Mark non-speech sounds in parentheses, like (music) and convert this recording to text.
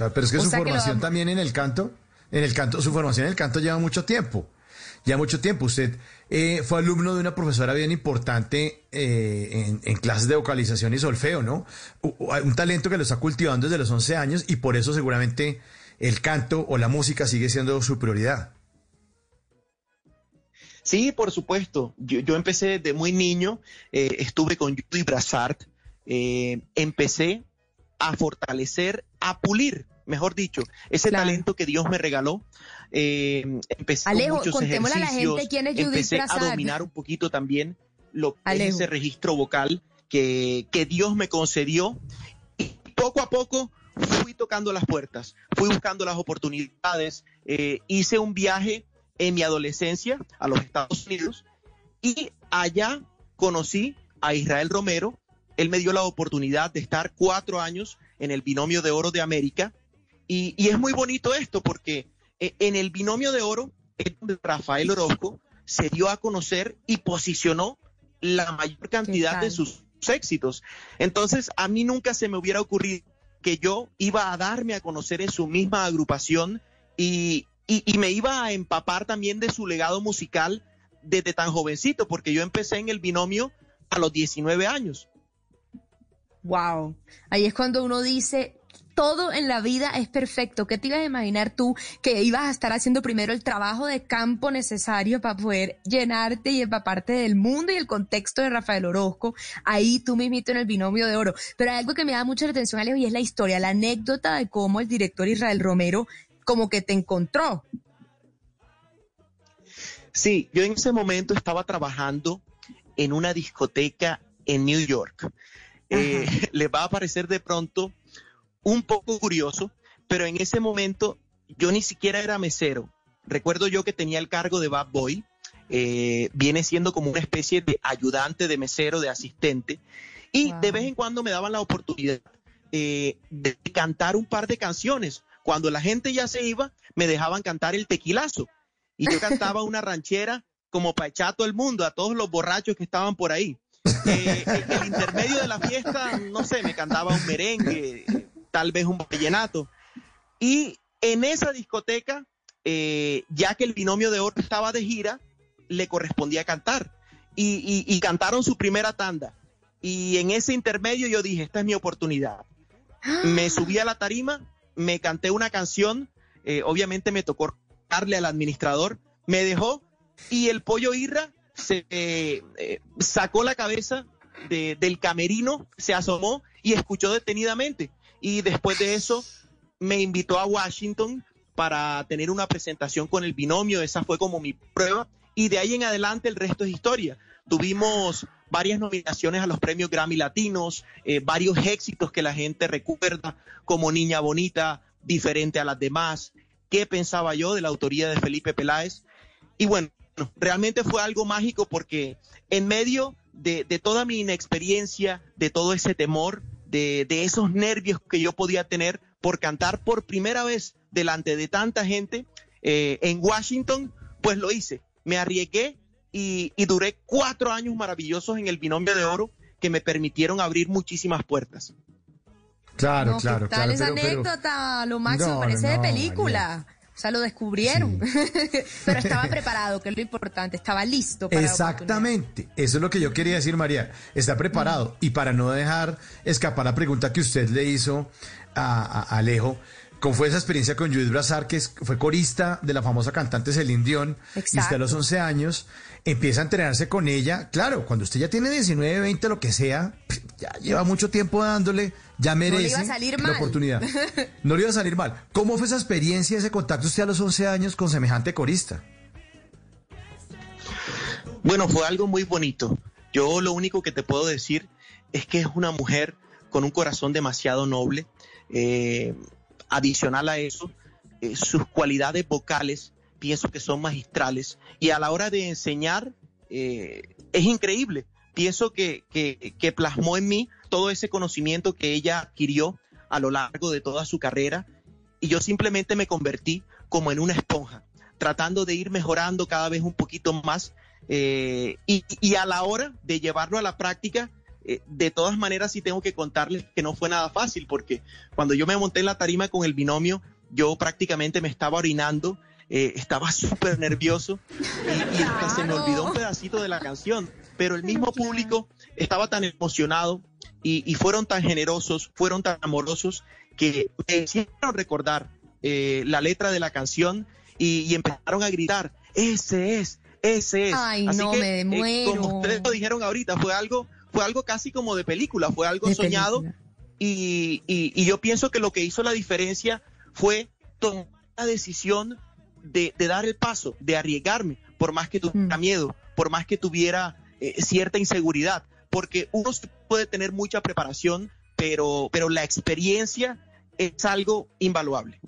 Claro, pero es que su formación también en el canto, en el canto, su formación en el canto lleva mucho tiempo. Ya mucho tiempo. Usted eh, fue alumno de una profesora bien importante eh, en, clases de vocalización y solfeo, ¿no? Un talento que lo está cultivando desde los 11 años y por eso seguramente el canto o la música sigue siendo su prioridad. Sí, por supuesto. Yo, empecé de muy niño, eh, estuve con Judy Brassard, empecé a fortalecer, a pulir, mejor dicho, ese talento que Dios me regaló eh, empecé con muchos ejercicios, a la gente quién es empecé a dominar un poquito también lo que es ese registro vocal que, que Dios me concedió y poco a poco fui tocando las puertas, fui buscando las oportunidades, eh, hice un viaje en mi adolescencia a los Estados Unidos y allá conocí a Israel Romero. Él me dio la oportunidad de estar cuatro años en el binomio de oro de América. Y, y es muy bonito esto porque e, en el binomio de oro Rafael Orozco se dio a conocer y posicionó la mayor cantidad de sus éxitos. Entonces, a mí nunca se me hubiera ocurrido que yo iba a darme a conocer en su misma agrupación y, y, me iba a empapar también de su legado musical desde tan jovencito, porque yo empecé en el binomio a los 19 años. Wow, ahí es cuando uno dice, todo en la vida es perfecto. ¿Qué te ibas a imaginar tú que ibas a estar haciendo primero el trabajo de campo necesario para poder llenarte y empaparte del mundo y el contexto de Rafael Orozco? Ahí tú mismito en el binomio de oro. Pero hay algo que me da mucha atención, Alejo, y es la historia, la anécdota de cómo el director Israel Romero como que te encontró. Sí, yo en ese momento estaba trabajando en una discoteca en New York. Eh, (laughs) le va a parecer de pronto un poco curioso, pero en ese momento yo ni siquiera era mesero. Recuerdo yo que tenía el cargo de bad boy, eh, viene siendo como una especie de ayudante de mesero, de asistente, y de vez en cuando me daban la oportunidad eh, de cantar un par de canciones. Cuando la gente ya se iba, me dejaban cantar el tequilazo, y yo cantaba una ranchera como para echar a todo el mundo, a todos los borrachos que estaban por ahí. Eh, en el intermedio de la fiesta, no sé, me cantaba un merengue, tal vez un vallenato. Y en esa discoteca, eh, ya que el binomio de oro estaba de gira, le correspondía cantar. Y, cantaron su primera tanda. Y en ese intermedio yo dije, esta es mi oportunidad. Me (gasps) subí a la tarima, me canté una canción, eh, obviamente me tocó darle al administrador, me dejó y el pollo Irra se eh, sacó la cabeza del camerino, se asomó y escuchó detenidamente y después de eso me invitó a Washington para tener una presentación con el binomio, esa fue como mi prueba y de ahí en adelante el resto es historia. Tuvimos varias nominaciones a los premios Grammy Latinos, eh, varios éxitos que la gente recuerda como Niña Bonita, diferente a las demás, qué pensaba yo de la autoría de Felipe Peláez. Y bueno, realmente fue algo mágico porque en medio de, de toda mi inexperiencia, de todo ese temor, de, esos nervios que yo podía tener por cantar por primera vez delante de tanta gente eh, en Washington, pues lo hice. Me arriesgué y, duré cuatro años maravillosos en el binomio de oro que me permitieron abrir muchísimas puertas. Claro, claro, tal esa anécdota? Lo máximo, parece de película. O sea, lo descubrieron. (laughs) Pero estaba preparado, que es lo importante, estaba listo para Exactamente, eso es lo que yo quería decir, María. Está preparado. Y para no dejar escapar la pregunta que usted le hizo a, Alejo, ¿Cómo fue esa experiencia con Judith Brazar, que fue corista de la famosa cantante Celine Dion? Y usted a los 11 años empieza a entrenarse con ella. Claro, cuando usted ya tiene 19, 20, lo que sea, ya lleva mucho tiempo dándole, ya merece la oportunidad. (laughs) No le iba a salir mal. ¿Cómo fue esa experiencia, ese contacto usted a los 11 años con semejante corista? Bueno, fue algo muy bonito. Yo lo único que te puedo decir es que es una mujer con un corazón demasiado noble. Eh, adicional a eso, eh, sus cualidades vocales pienso que son magistrales y a la hora de enseñar eh, es increíble. Pienso que, que, plasmó en mí todo ese conocimiento que ella adquirió a lo largo de toda su carrera y yo simplemente me convertí como en una esponja, tratando de ir mejorando cada vez un poquito más eh, y, a la hora de llevarlo a la práctica, eh, de todas maneras sí tengo que contarles que no fue nada fácil porque cuando yo me monté en la tarima con el binomio, yo prácticamente me estaba orinando, eh, estaba súper nervioso y, hasta se me olvidó un pedacito de la canción, pero el mismo público estaba tan emocionado y, fueron tan generosos, fueron tan amorosos que me hicieron recordar eh, la letra de la canción y, empezaron a gritar, ese es, ese es. Ay, no, me muero. como ustedes lo dijeron ahorita, fue algo fue algo casi como de película, fue algo soñado y, y, yo pienso que lo que hizo la diferencia fue tomar la decisión de, dar el paso, de arriesgarme, por más que tuviera mm. miedo, por más que tuviera eh, cierta inseguridad, porque uno puede tener mucha preparación, pero, pero la experiencia es algo invaluable.